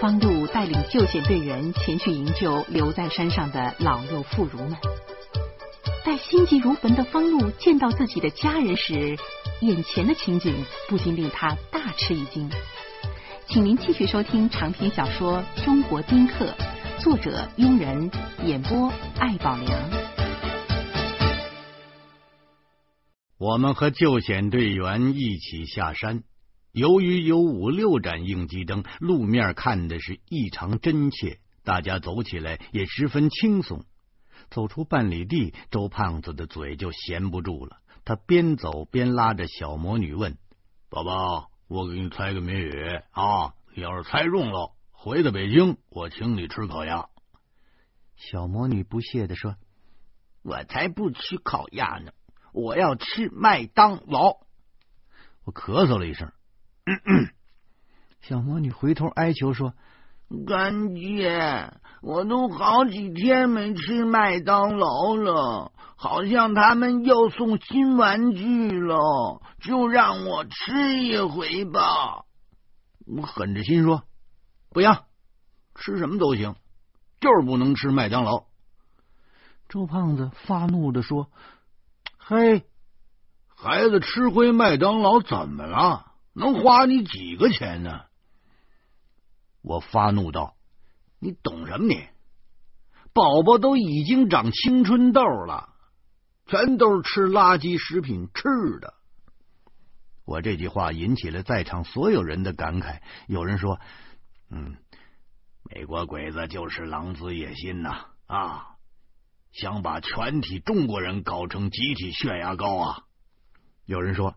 方路带领救险队员前去营救留在山上的老幼妇孺们。待心急如焚的方路见到自己的家人时，眼前的情景不禁令他大吃一惊。请您继续收听长篇小说《中国丁克》，作者庸人，演播艾宝良。我们和救险队员一起下山。由于有五六盏应急灯，路面看的是异常真切，大家走起来也十分轻松。走出半里地，周胖子的嘴就闲不住了。他边走边拉着小魔女问：“宝宝，我给你猜个谜语啊！你要是猜中了，回到北京，我请你吃烤鸭。”小魔女不屑的说：“我才不吃烤鸭呢，我要吃麦当劳。”我咳嗽了一声。小魔女回头哀求说：“干姐，我都好几天没吃麦当劳了，好像他们又送新玩具了，就让我吃一回吧。”我狠着心说：“不要，吃什么都行，就是不能吃麦当劳。”周胖子发怒的说：“嘿，孩子吃回麦当劳怎么了？”能花你几个钱呢？我发怒道：“你懂什么？你宝宝都已经长青春痘了，全都是吃垃圾食品吃的。”我这句话引起了在场所有人的感慨。有人说：“嗯，美国鬼子就是狼子野心呐！啊，想把全体中国人搞成集体血压高啊！”有人说。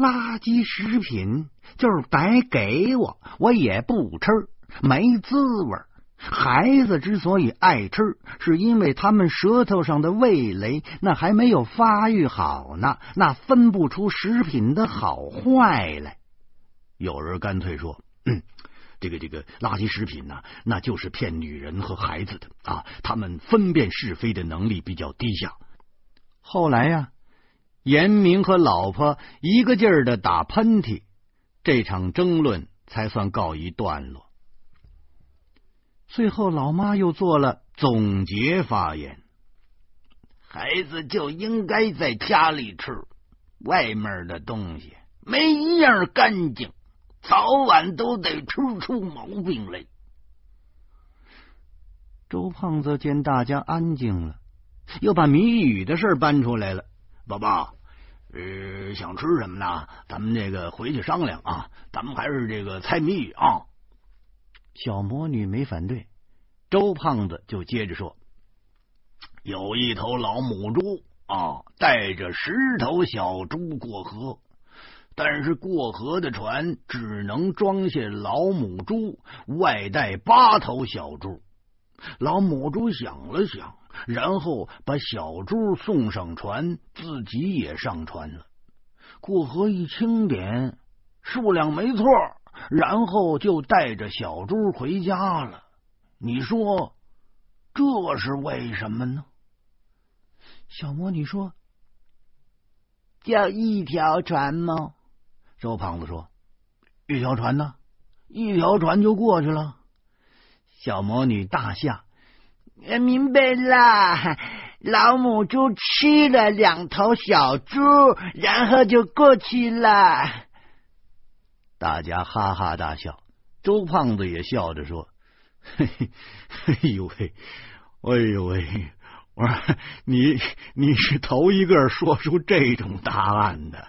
垃圾食品就是白给我，我也不吃，没滋味。孩子之所以爱吃，是因为他们舌头上的味蕾那还没有发育好呢，那分不出食品的好坏来。有人干脆说：“嗯，这个这个垃圾食品呢，那就是骗女人和孩子的啊，他们分辨是非的能力比较低下。”后来呀。严明和老婆一个劲儿的打喷嚏，这场争论才算告一段落。最后，老妈又做了总结发言：“孩子就应该在家里吃，外面的东西没一样干净，早晚都得吃出毛病来。”周胖子见大家安静了，又把谜语的事搬出来了。宝宝，呃，想吃什么呢？咱们这个回去商量啊。咱们还是这个猜谜语啊。小魔女没反对，周胖子就接着说：“有一头老母猪啊，带着十头小猪过河，但是过河的船只能装下老母猪，外带八头小猪。老母猪想了想。”然后把小猪送上船，自己也上船了。过河一清点，数量没错，然后就带着小猪回家了。你说这是为什么呢？小魔女说：“就一条船吗？”周胖子说：“一条船呢，一条船就过去了。”小魔女大笑。明白啦，老母猪吃了两头小猪，然后就过去了。大家哈哈大笑，周胖子也笑着说：“嘿嘿，哎呦喂，哎呦喂！我说你你是头一个说出这种答案的。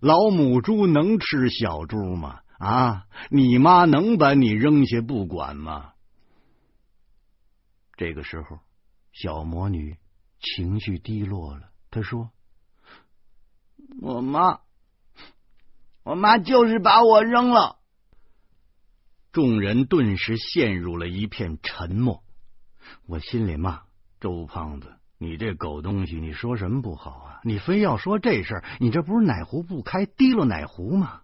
老母猪能吃小猪吗？啊，你妈能把你扔下不管吗？”这个时候，小魔女情绪低落了。她说：“我妈，我妈就是把我扔了。”众人顿时陷入了一片沉默。我心里骂周胖子：“你这狗东西，你说什么不好啊？你非要说这事儿，你这不是哪壶不开提了哪壶吗？”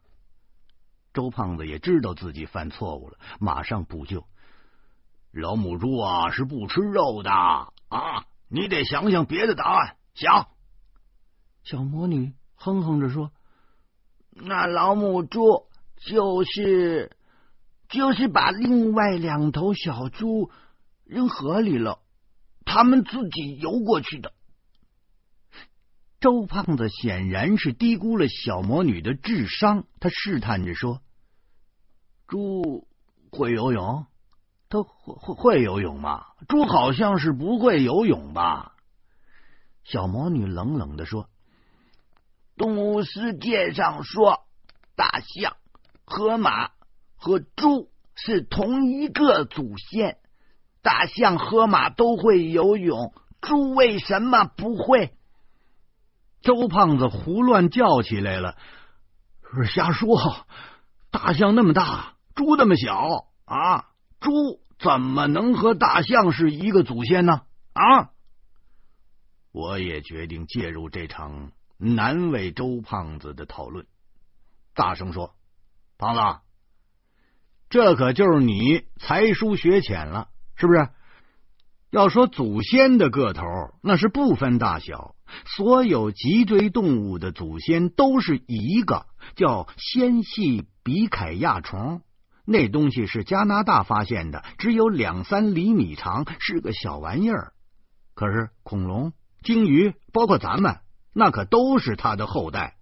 周胖子也知道自己犯错误了，马上补救。老母猪啊是不吃肉的啊！你得想想别的答案。想，小魔女哼哼着说：“那老母猪就是就是把另外两头小猪扔河里了，他们自己游过去的。周胖子显然是低估了小魔女的智商，他试探着说：“猪会游泳？它会会会游泳吗？猪好像是不会游泳吧？”小魔女冷冷的说：“动物世界上说，大象、河马和猪是同一个祖先，大象、河马都会游泳，猪为什么不会？”周胖子胡乱叫起来了：“瞎说！大象那么大，猪那么小啊！猪怎么能和大象是一个祖先呢？啊！”我也决定介入这场难为周胖子的讨论，大声说：“胖子，这可就是你才疏学浅了，是不是？要说祖先的个头，那是不分大小。”所有脊椎动物的祖先都是一个叫纤细比凯亚虫，那东西是加拿大发现的，只有两三厘米长，是个小玩意儿。可是恐龙、鲸鱼，包括咱们，那可都是它的后代。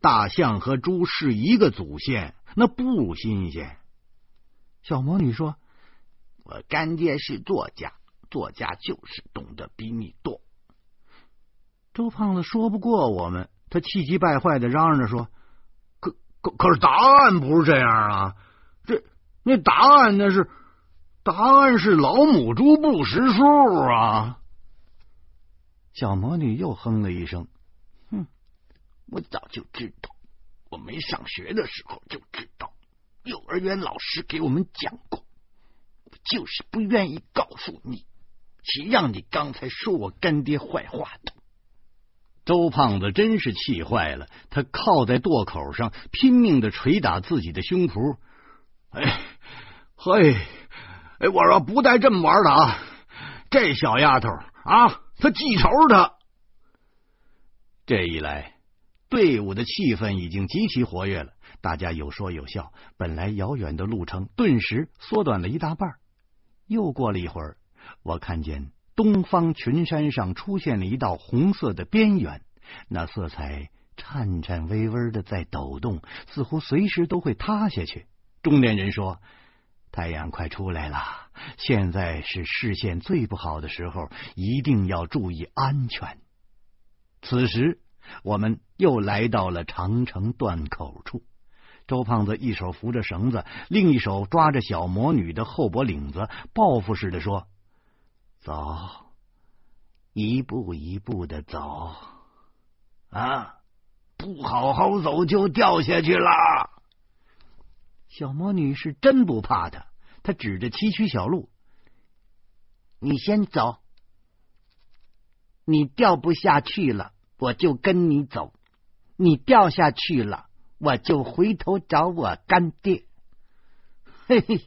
大象和猪是一个祖先，那不新鲜。小魔女说：“我干爹是作家，作家就是懂得比你多。”周胖子说不过我们，他气急败坏的嚷嚷着说：“可可可是答案不是这样啊！这那答案那是答案是老母猪不识数啊！”小魔女又哼了一声：“哼，我早就知道，我没上学的时候就知道，幼儿园老师给我们讲过，我就是不愿意告诉你，谁让你刚才说我干爹坏话的。”周胖子真是气坏了，他靠在垛口上，拼命的捶打自己的胸脯。哎，嘿，哎，我说不带这么玩的啊！这小丫头啊，她记仇的。这一来，队伍的气氛已经极其活跃了，大家有说有笑。本来遥远的路程，顿时缩短了一大半。又过了一会儿，我看见。东方群山上出现了一道红色的边缘，那色彩颤颤巍巍的在抖动，似乎随时都会塌下去。中年人说：“太阳快出来了，现在是视线最不好的时候，一定要注意安全。”此时，我们又来到了长城断口处。周胖子一手扶着绳子，另一手抓着小魔女的后脖领子，报复似的说。走，一步一步的走啊！不好好走就掉下去了。小魔女是真不怕他，她指着崎岖小路：“你先走，你掉不下去了，我就跟你走；你掉下去了，我就回头找我干爹。”嘿嘿。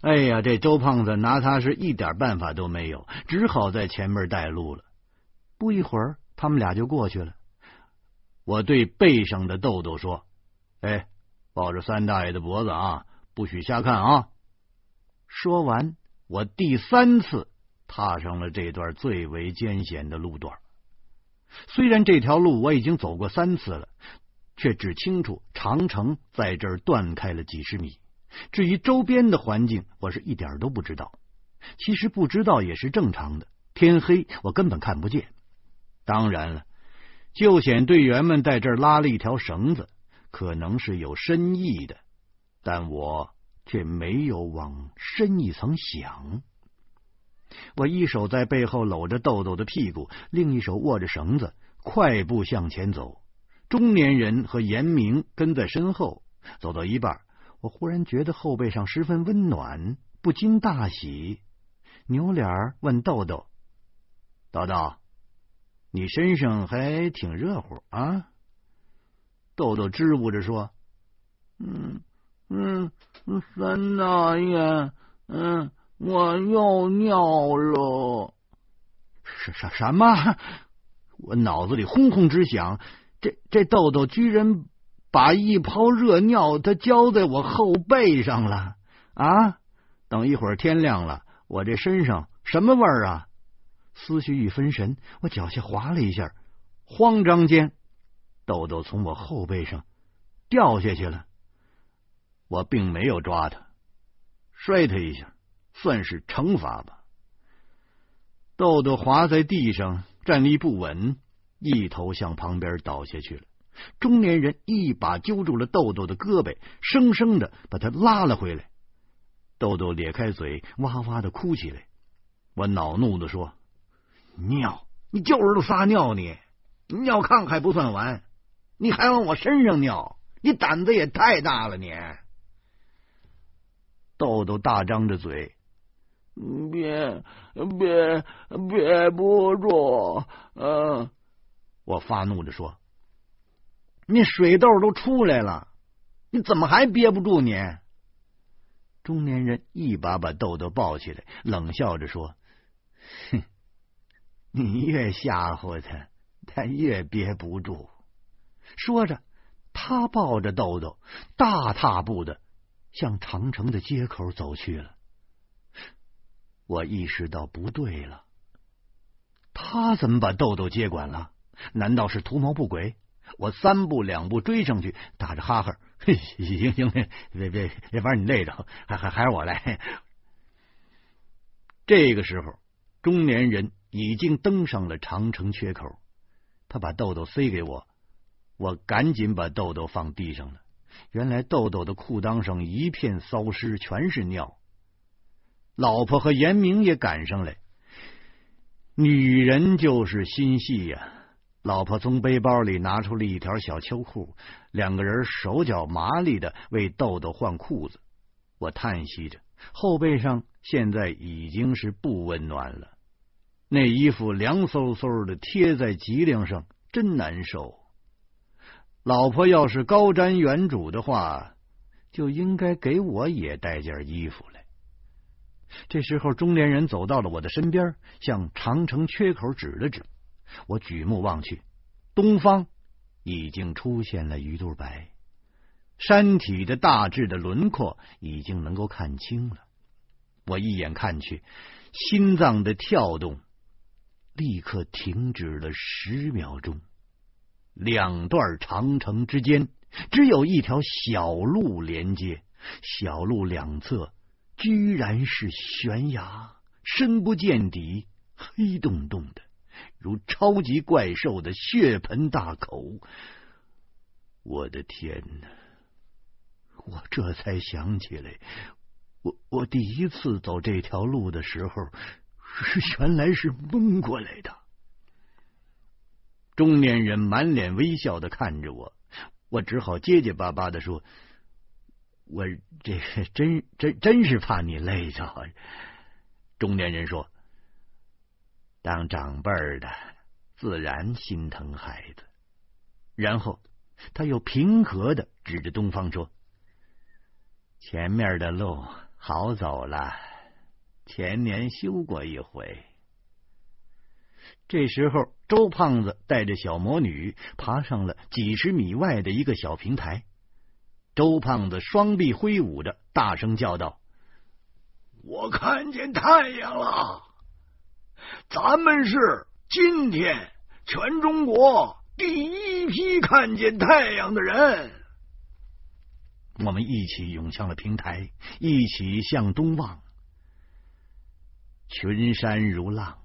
哎呀，这周胖子拿他是一点办法都没有，只好在前面带路了。不一会儿，他们俩就过去了。我对背上的豆豆说：“哎，抱着三大爷的脖子啊，不许瞎看啊！”说完，我第三次踏上了这段最为艰险的路段。虽然这条路我已经走过三次了，却只清楚长城在这儿断开了几十米。至于周边的环境，我是一点都不知道。其实不知道也是正常的。天黑，我根本看不见。当然了，救险队员们在这儿拉了一条绳子，可能是有深意的，但我却没有往深一层想。我一手在背后搂着豆豆的屁股，另一手握着绳子，快步向前走。中年人和严明跟在身后，走到一半。我忽然觉得后背上十分温暖，不禁大喜，扭脸问豆豆：“豆豆，你身上还挺热乎啊？”豆豆支吾着说：“嗯嗯，三大爷，嗯，我又尿了。”什什什么？我脑子里轰轰直响，这这豆豆居然。把一泡热尿，他浇在我后背上了啊，等一会儿天亮了，我这身上什么味儿啊？思绪一分神，我脚下滑了一下，慌张间，豆豆从我后背上掉下去了。我并没有抓他，摔他一下，算是惩罚吧。豆豆滑在地上，站立不稳，一头向旁边倒下去了。中年人一把揪住了豆豆的胳膊，生生的把他拉了回来。豆豆咧开嘴，哇哇的哭起来。我恼怒的说：“尿，你就是撒尿！你尿炕还不算完，你还往我身上尿，你胆子也太大了！你。”豆豆大张着嘴。憋憋憋不住！嗯，我发怒着说：“你水痘都出来了，你怎么还憋不住？”你中年人一把把豆豆抱起来，冷笑着说：“哼，你越吓唬他，他越憋不住。”说着，他抱着豆豆，大踏步的向长城的街口走去了。我意识到不对了，他怎么把豆豆接管了？难道是图谋不轨？我三步两步追上去，打着哈哈：“ 行行，别别别把你累着，还还还是我来。”这个时候，中年人已经登上了长城缺口，他把豆豆塞给我，我赶紧把豆豆放地上了。原来豆豆的裤裆上一片骚湿，全是尿。老婆和严明也赶上来，女人就是心细呀。老婆从背包里拿出了一条小秋裤，两个人手脚麻利的为豆豆换裤子。我叹息着，后背上现在已经是不温暖了，那衣服凉飕飕的贴在脊梁上，真难受。老婆要是高瞻远瞩的话，就应该给我也带件衣服来。这时候，中年人走到了我的身边，向长城缺口指了指。我举目望去，东方已经出现了鱼肚白，山体的大致的轮廓已经能够看清了。我一眼看去，心脏的跳动立刻停止了十秒钟。两段长城之间只有一条小路连接，小路两侧。居然是悬崖，深不见底，黑洞洞的，如超级怪兽的血盆大口。我的天哪！我这才想起来，我我第一次走这条路的时候，原来是蒙过来的。中年人满脸微笑的看着我，我只好结结巴巴的说。我这真真真是怕你累着。中年人说：“当长辈的自然心疼孩子。”然后他又平和的指着东方说：“前面的路好走了，前年修过一回。”这时候，周胖子带着小魔女爬上了几十米外的一个小平台。周胖子双臂挥舞着，大声叫道：“我看见太阳了！咱们是今天全中国第一批看见太阳的人。”我们一起涌向了平台，一起向东望。群山如浪，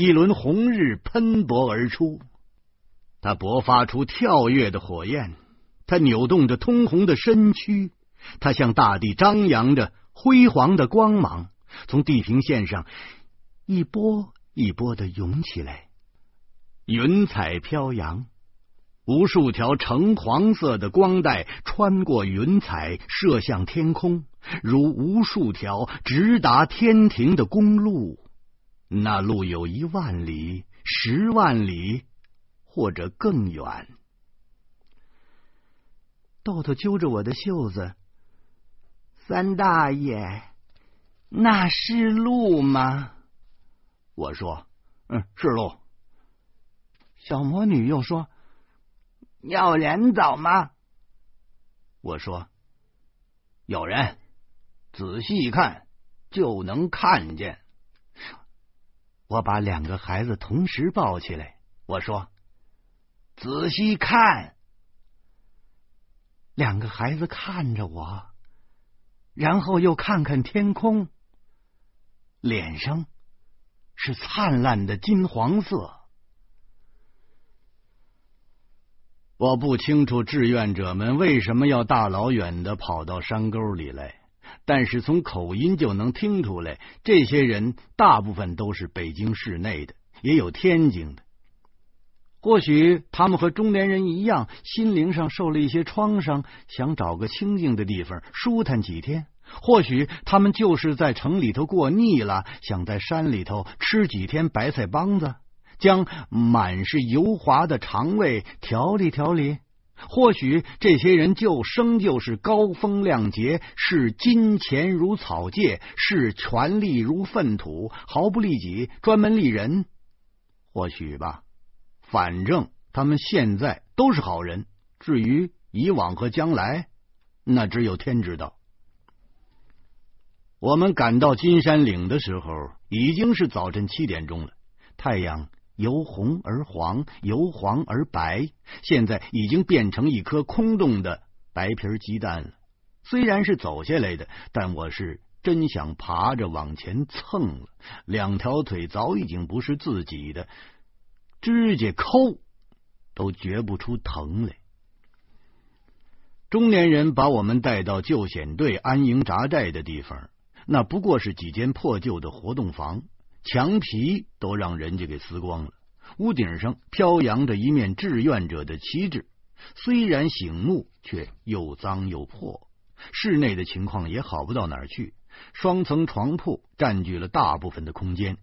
一轮红日喷薄而出，它勃发出跳跃的火焰。他扭动着通红的身躯，他向大地张扬着辉煌的光芒，从地平线上一波一波的涌起来。云彩飘扬，无数条橙黄色的光带穿过云彩，射向天空，如无数条直达天庭的公路。那路有一万里、十万里，或者更远。豆豆揪着我的袖子，三大爷，那是路吗？我说：“嗯，是路。”小魔女又说：“有人走吗？”我说：“有人，仔细一看就能看见。我把两个孩子同时抱起来，我说：“仔细看。”两个孩子看着我，然后又看看天空，脸上是灿烂的金黄色。我不清楚志愿者们为什么要大老远的跑到山沟里来，但是从口音就能听出来，这些人大部分都是北京市内的，也有天津的。或许他们和中年人一样，心灵上受了一些创伤，想找个清静的地方舒坦几天；或许他们就是在城里头过腻了，想在山里头吃几天白菜帮子。将满是油滑的肠胃调理调理，或许这些人就生就是高风亮节，视金钱如草芥，视权力如粪土，毫不利己，专门利人。或许吧，反正他们现在都是好人。至于以往和将来，那只有天知道。我们赶到金山岭的时候，已经是早晨七点钟了，太阳。由红而黄，由黄而白，现在已经变成一颗空洞的白皮鸡蛋了。虽然是走下来的，但我是真想爬着往前蹭了。两条腿早已经不是自己的，指甲抠都觉不出疼来。中年人把我们带到救险队安营扎寨的地方，那不过是几间破旧的活动房。墙皮都让人家给撕光了，屋顶上飘扬着一面志愿者的旗帜，虽然醒目，却又脏又破。室内的情况也好不到哪儿去，双层床铺占据了大部分的空间，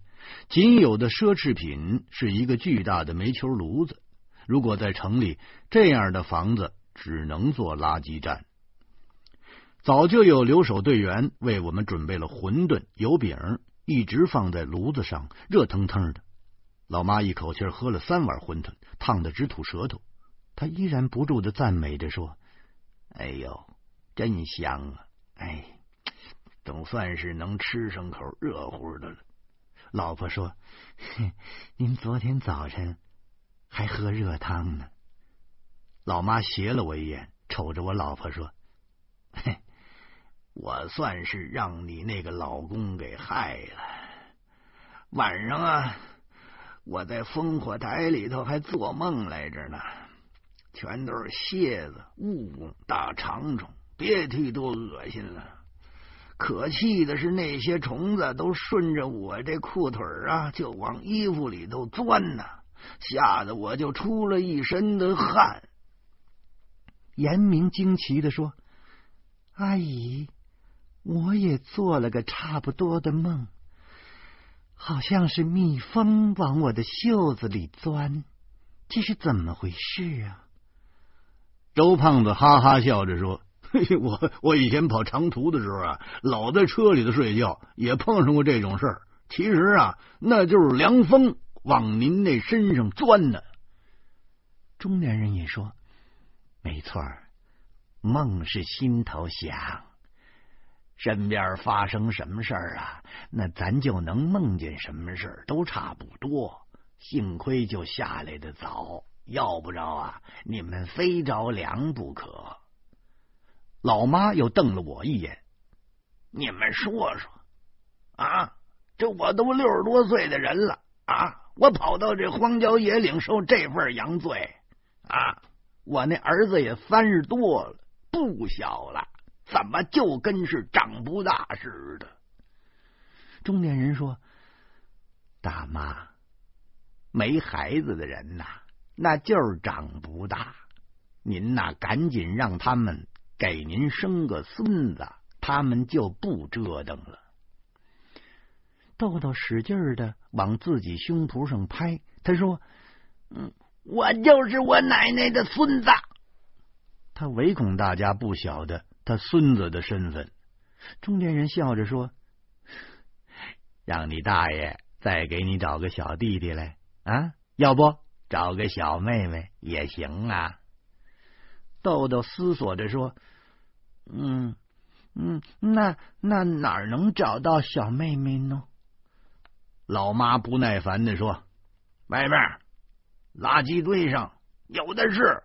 仅有的奢侈品是一个巨大的煤球炉子。如果在城里，这样的房子只能做垃圾站。早就有留守队员为我们准备了馄饨、油饼。一直放在炉子上，热腾腾的。老妈一口气喝了三碗馄饨，烫的直吐舌头。她依然不住的赞美着说：“哎呦，真香啊！哎，总算是能吃上口热乎的了。”老婆说：“您昨天早晨还喝热汤呢。”老妈斜了我一眼，瞅着我老婆说：“嘿。”我算是让你那个老公给害了。晚上啊，我在烽火台里头还做梦来着呢，全都是蝎子、蜈蚣、大长虫，别提多恶心了。可气的是，那些虫子都顺着我这裤腿啊，就往衣服里头钻呢，吓得我就出了一身的汗。严明惊奇的说：“阿姨。”我也做了个差不多的梦，好像是蜜蜂往我的袖子里钻，这是怎么回事啊？周胖子哈哈笑着说：“ 我我以前跑长途的时候啊，老在车里头睡觉，也碰上过这种事儿。其实啊，那就是凉风往您那身上钻呢。”中年人也说：“没错，梦是心头想。”身边发生什么事儿啊？那咱就能梦见什么事儿，都差不多。幸亏就下来的早，要不着啊，你们非着凉不可。老妈又瞪了我一眼：“你们说说啊，这我都六十多岁的人了啊，我跑到这荒郊野岭受这份洋罪啊！我那儿子也三十多了，不小了。”怎么就跟是长不大似的？中年人说：“大妈，没孩子的人呐，那就是长不大。您呐，赶紧让他们给您生个孙子，他们就不折腾了。”豆豆使劲的往自己胸脯上拍，他说：“嗯，我就是我奶奶的孙子。”他唯恐大家不晓得。他孙子的身份，中年人笑着说：“让你大爷再给你找个小弟弟来啊，要不找个小妹妹也行啊。”豆豆思索着说：“嗯，嗯，那那哪能找到小妹妹呢？老妈不耐烦的说：“外面垃圾堆上有的是。”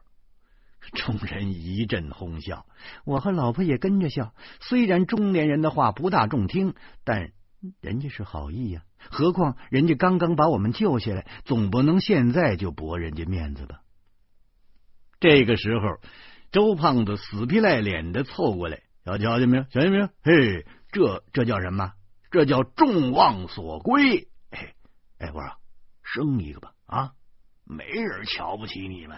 众人一阵哄笑，我和老婆也跟着笑。虽然中年人的话不大中听，但人家是好意呀。何况人家刚刚把我们救下来，总不能现在就驳人家面子吧？这个时候，周胖子死皮赖脸的凑过来，要瞧见没有？瞧见没有？嘿，这这叫什么？这叫众望所归。哎哎，我说生一个吧啊！没人瞧不起你们。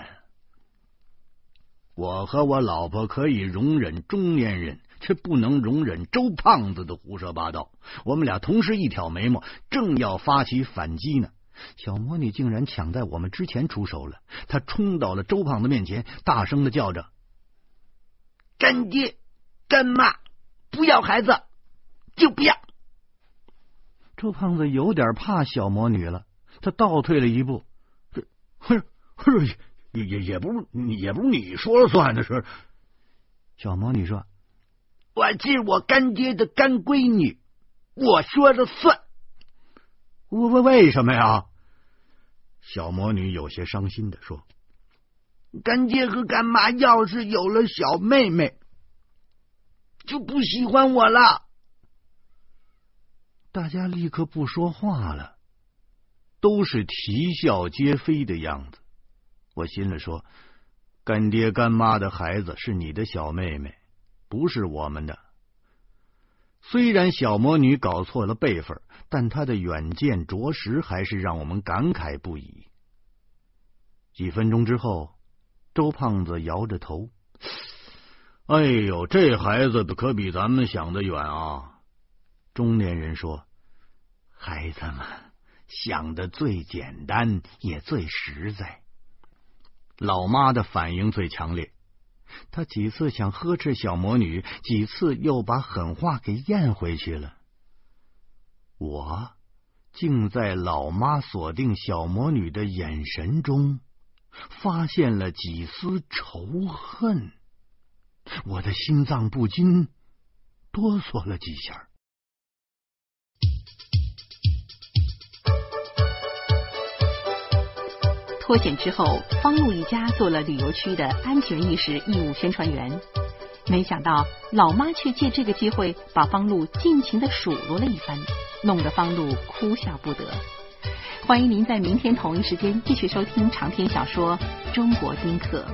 我和我老婆可以容忍中年人，却不能容忍周胖子的胡说八道。我们俩同时一挑眉毛，正要发起反击呢，小魔女竟然抢在我们之前出手了。她冲到了周胖子面前，大声的叫着：“干爹，干妈，不要孩子，就不要！”周胖子有点怕小魔女了，他倒退了一步：“这，哼，哼。”也也也不是，也不是你说了算的事。小魔女说：“我是我干爹的干闺女，我说了算。”为为为什么呀？小魔女有些伤心的说：“干爹和干妈要是有了小妹妹，就不喜欢我了。”大家立刻不说话了，都是啼笑皆非的样子。我心里说：“干爹干妈的孩子是你的小妹妹，不是我们的。”虽然小魔女搞错了辈分，但她的远见着实还是让我们感慨不已。几分钟之后，周胖子摇着头：“哎呦，这孩子可比咱们想的远啊！”中年人说：“孩子们想的最简单，也最实在。”老妈的反应最强烈，她几次想呵斥小魔女，几次又把狠话给咽回去了。我竟在老妈锁定小魔女的眼神中发现了几丝仇恨，我的心脏不禁哆嗦了几下。脱险之后，方露一家做了旅游区的安全意识义务宣传员。没想到老妈却借这个机会把方露尽情的数落了一番，弄得方露哭笑不得。欢迎您在明天同一时间继续收听长篇小说《中国丁克》。